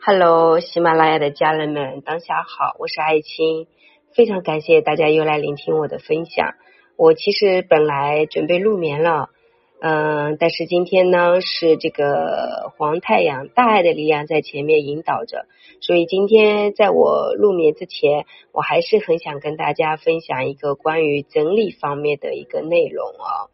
Hello，喜马拉雅的家人们，当下好，我是爱青，非常感谢大家又来聆听我的分享。我其实本来准备入眠了，嗯，但是今天呢是这个黄太阳大爱的力量在前面引导着，所以今天在我入眠之前，我还是很想跟大家分享一个关于整理方面的一个内容啊。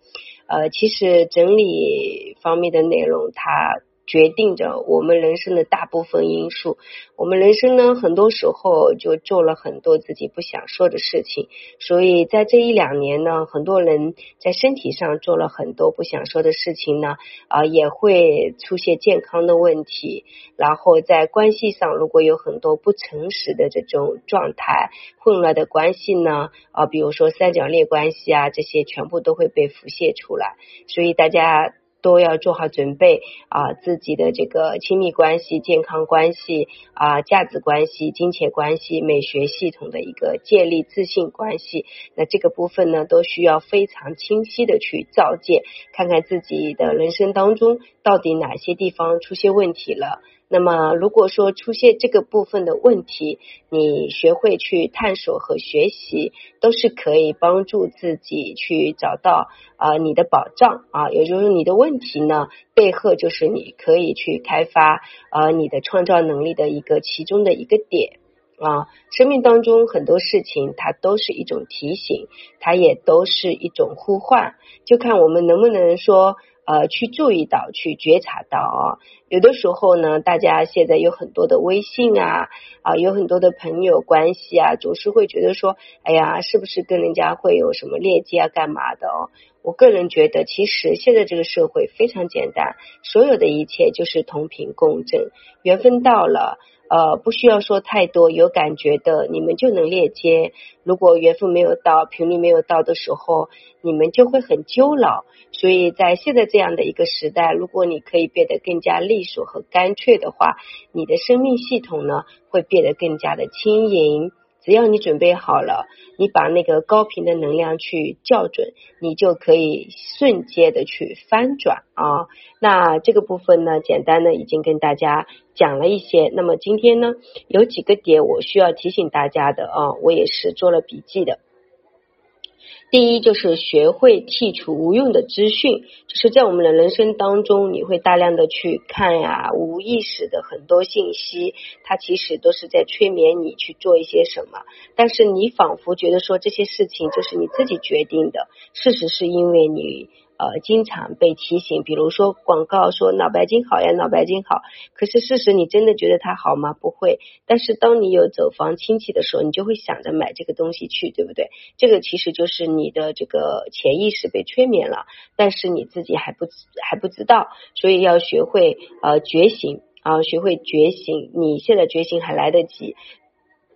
呃，其实整理方面的内容它。决定着我们人生的大部分因素。我们人生呢，很多时候就做了很多自己不想说的事情。所以在这一两年呢，很多人在身体上做了很多不想说的事情呢，啊，也会出现健康的问题。然后在关系上，如果有很多不诚实的这种状态、混乱的关系呢，啊，比如说三角恋关系啊，这些全部都会被浮现出来。所以大家。都要做好准备啊，自己的这个亲密关系、健康关系啊、价值关系、金钱关系、美学系统的一个建立自信关系，那这个部分呢，都需要非常清晰的去照见，看看自己的人生当中到底哪些地方出现问题了。那么，如果说出现这个部分的问题，你学会去探索和学习，都是可以帮助自己去找到啊你的保障啊，也就是你的问题呢背后就是你可以去开发啊你的创造能力的一个其中的一个点啊。生命当中很多事情，它都是一种提醒，它也都是一种呼唤，就看我们能不能说。呃，去注意到，去觉察到啊，有的时候呢，大家现在有很多的微信啊，啊，有很多的朋友关系啊，总是会觉得说，哎呀，是不是跟人家会有什么链接啊，干嘛的哦？我个人觉得，其实现在这个社会非常简单，所有的一切就是同频共振，缘分到了。呃，不需要说太多，有感觉的你们就能链接。如果缘分没有到，频率没有到的时候，你们就会很纠老。所以在现在这样的一个时代，如果你可以变得更加利索和干脆的话，你的生命系统呢会变得更加的轻盈。只要你准备好了，你把那个高频的能量去校准，你就可以瞬间的去翻转啊。那这个部分呢，简单的已经跟大家讲了一些。那么今天呢，有几个点我需要提醒大家的啊，我也是做了笔记的。第一就是学会剔除无用的资讯，就是在我们的人生当中，你会大量的去看呀，无意识的很多信息，它其实都是在催眠你去做一些什么，但是你仿佛觉得说这些事情就是你自己决定的，事实是因为你。呃，经常被提醒，比如说广告说脑白金好呀，脑白金好。可是事实你真的觉得它好吗？不会。但是当你有走房亲戚的时候，你就会想着买这个东西去，对不对？这个其实就是你的这个潜意识被催眠了，但是你自己还不还不知道，所以要学会呃觉醒啊，学会觉醒。你现在觉醒还来得及。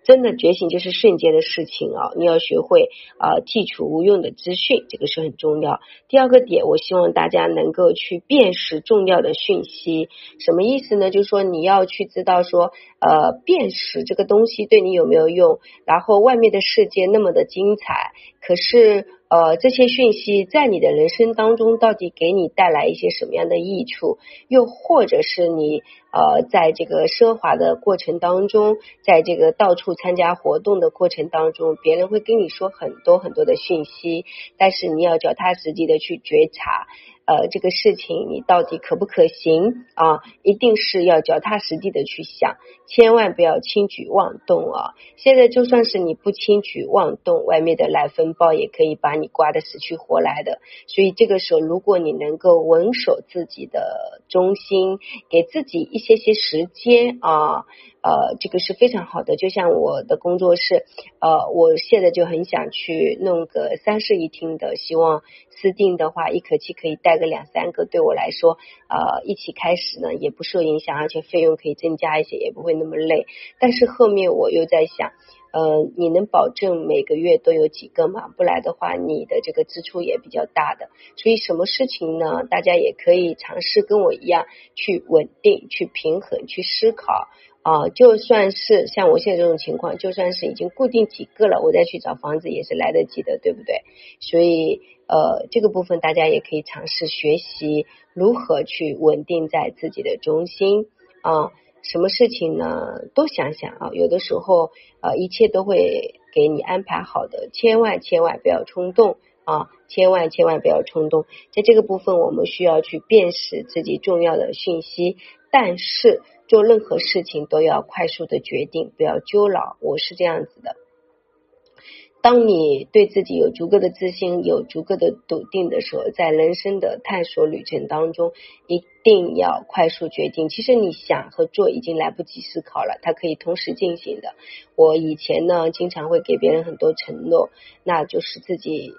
真的觉醒就是瞬间的事情啊！你要学会啊剔除无用的资讯，这个是很重要。第二个点，我希望大家能够去辨识重要的讯息，什么意思呢？就是说你要去知道说呃辨识这个东西对你有没有用，然后外面的世界那么的精彩，可是。呃，这些讯息在你的人生当中到底给你带来一些什么样的益处？又或者是你呃，在这个奢华的过程当中，在这个到处参加活动的过程当中，别人会跟你说很多很多的讯息，但是你要脚踏实地的去觉察。呃，这个事情你到底可不可行啊？一定是要脚踏实地的去想，千万不要轻举妄动啊！现在就算是你不轻举妄动，外面的来风暴也可以把你刮得死去活来的。所以这个时候，如果你能够稳守自己的中心，给自己一些些时间啊。呃，这个是非常好的，就像我的工作室，呃，我现在就很想去弄个三室一厅的，希望私定的话，一口气可以带个两三个，对我来说，呃，一起开始呢也不受影响，而且费用可以增加一些，也不会那么累。但是后面我又在想，呃，你能保证每个月都有几个吗？不来的话，你的这个支出也比较大的。所以什么事情呢？大家也可以尝试跟我一样去稳定、去平衡、去思考。啊，就算是像我现在这种情况，就算是已经固定几个了，我再去找房子也是来得及的，对不对？所以呃，这个部分大家也可以尝试学习如何去稳定在自己的中心啊。什么事情呢？多想想啊，有的时候呃，一切都会给你安排好的，千万千万不要冲动啊，千万千万不要冲动。在这个部分，我们需要去辨识自己重要的讯息，但是做任何事情都要快速的决定，不要纠老。我是这样子的。当你对自己有足够的自信、有足够的笃定的时候，在人生的探索旅程当中，一定要快速决定。其实你想和做已经来不及思考了，它可以同时进行的。我以前呢，经常会给别人很多承诺，那就是自己。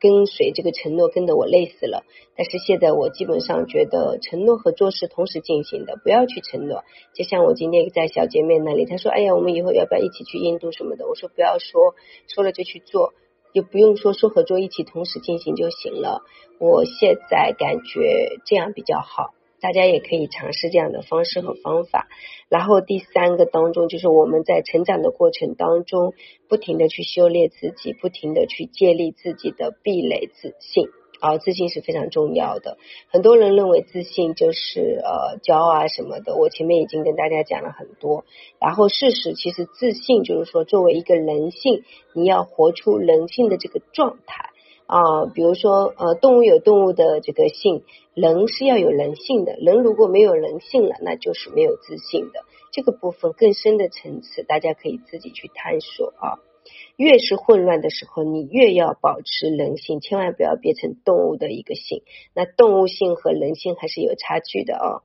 跟随这个承诺跟得我累死了，但是现在我基本上觉得承诺和做事同时进行的，不要去承诺。就像我今天在小姐妹那里，她说：“哎呀，我们以后要不要一起去印度什么的？”我说：“不要说，说了就去做，就不用说说和做一起同时进行就行了。”我现在感觉这样比较好。大家也可以尝试这样的方式和方法。然后第三个当中，就是我们在成长的过程当中，不停的去修炼自己，不停的去建立自己的壁垒自信。啊，自信是非常重要的。很多人认为自信就是呃骄傲啊什么的。我前面已经跟大家讲了很多。然后事实其实自信就是说，作为一个人性，你要活出人性的这个状态。啊，比如说，呃，动物有动物的这个性，人是要有人性的。人如果没有人性了，那就是没有自信的。这个部分更深的层次，大家可以自己去探索啊。越是混乱的时候，你越要保持人性，千万不要变成动物的一个性。那动物性和人性还是有差距的哦。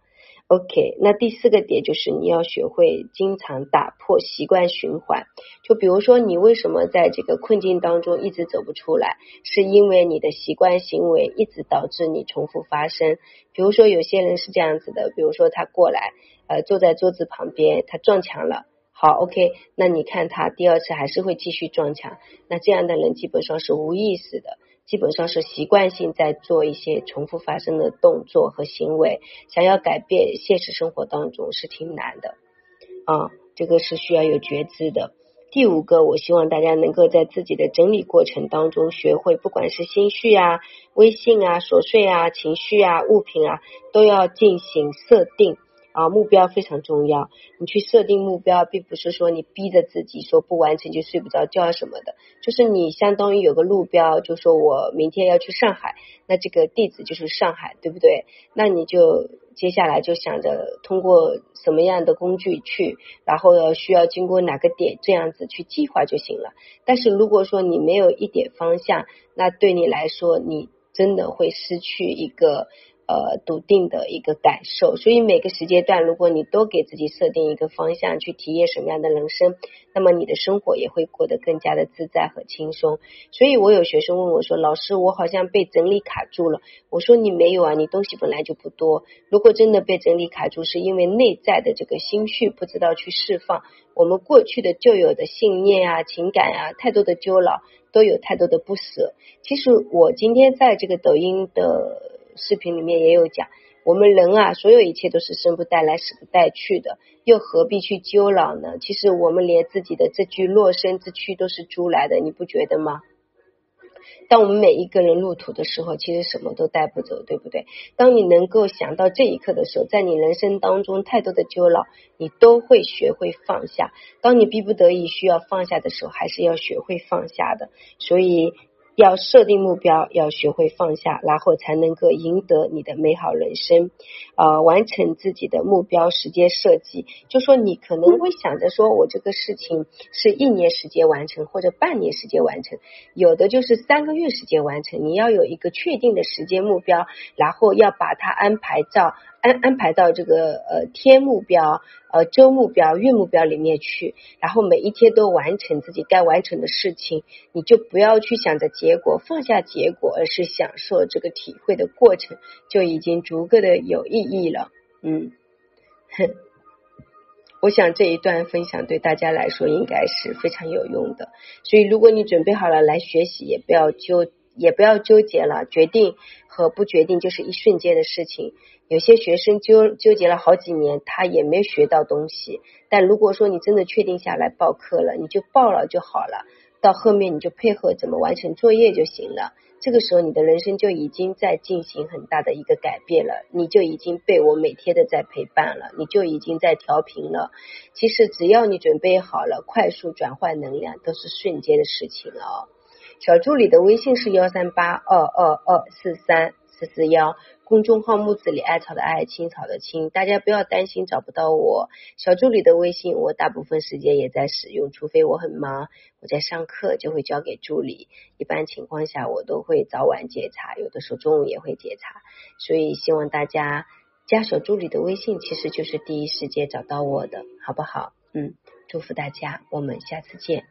OK，那第四个点就是你要学会经常打破习惯循环。就比如说，你为什么在这个困境当中一直走不出来，是因为你的习惯行为一直导致你重复发生。比如说，有些人是这样子的，比如说他过来，呃，坐在桌子旁边，他撞墙了。好，OK，那你看他第二次还是会继续撞墙，那这样的人基本上是无意识的。基本上是习惯性在做一些重复发生的动作和行为，想要改变现实生活当中是挺难的啊，这个是需要有觉知的。第五个，我希望大家能够在自己的整理过程当中学会，不管是心绪啊、微信啊、琐碎啊、情绪啊、物品啊，都要进行设定。啊，目标非常重要。你去设定目标，并不是说你逼着自己说不完成就睡不着觉什么的，就是你相当于有个路标，就说我明天要去上海，那这个地址就是上海，对不对？那你就接下来就想着通过什么样的工具去，然后需要经过哪个点，这样子去计划就行了。但是如果说你没有一点方向，那对你来说，你真的会失去一个。呃，笃定的一个感受，所以每个时间段，如果你都给自己设定一个方向，去体验什么样的人生，那么你的生活也会过得更加的自在和轻松。所以我有学生问我说：“老师，我好像被整理卡住了。”我说：“你没有啊，你东西本来就不多。如果真的被整理卡住，是因为内在的这个心绪不知道去释放，我们过去的旧有的信念啊、情感啊，太多的纠牢，都有太多的不舍。其实我今天在这个抖音的。视频里面也有讲，我们人啊，所有一切都是生不带来，死不带去的，又何必去纠老呢？其实我们连自己的这具落身之躯都是租来的，你不觉得吗？当我们每一个人入土的时候，其实什么都带不走，对不对？当你能够想到这一刻的时候，在你人生当中太多的纠老，你都会学会放下。当你逼不得已需要放下的时候，还是要学会放下的。所以。要设定目标，要学会放下，然后才能够赢得你的美好人生。呃，完成自己的目标时间设计，就说你可能会想着说，我这个事情是一年时间完成，或者半年时间完成，有的就是三个月时间完成。你要有一个确定的时间目标，然后要把它安排到安安排到这个呃天目标。呃，周目标、月目标里面去，然后每一天都完成自己该完成的事情，你就不要去想着结果，放下结果，而是享受这个体会的过程，就已经足够的有意义了。嗯，哼，我想这一段分享对大家来说应该是非常有用的。所以，如果你准备好了来学习，也不要纠，也不要纠结了，决定和不决定就是一瞬间的事情。有些学生纠纠结了好几年，他也没学到东西。但如果说你真的确定下来报课了，你就报了就好了。到后面你就配合怎么完成作业就行了。这个时候你的人生就已经在进行很大的一个改变了，你就已经被我每天的在陪伴了，你就已经在调频了。其实只要你准备好了，快速转换能量都是瞬间的事情了。小助理的微信是幺三八二二二四三四四幺。公众号木子里艾草的艾青草的青，大家不要担心找不到我。小助理的微信我大部分时间也在使用，除非我很忙，我在上课就会交给助理。一般情况下我都会早晚检查，有的时候中午也会检查。所以希望大家加小助理的微信，其实就是第一时间找到我的，好不好？嗯，祝福大家，我们下次见。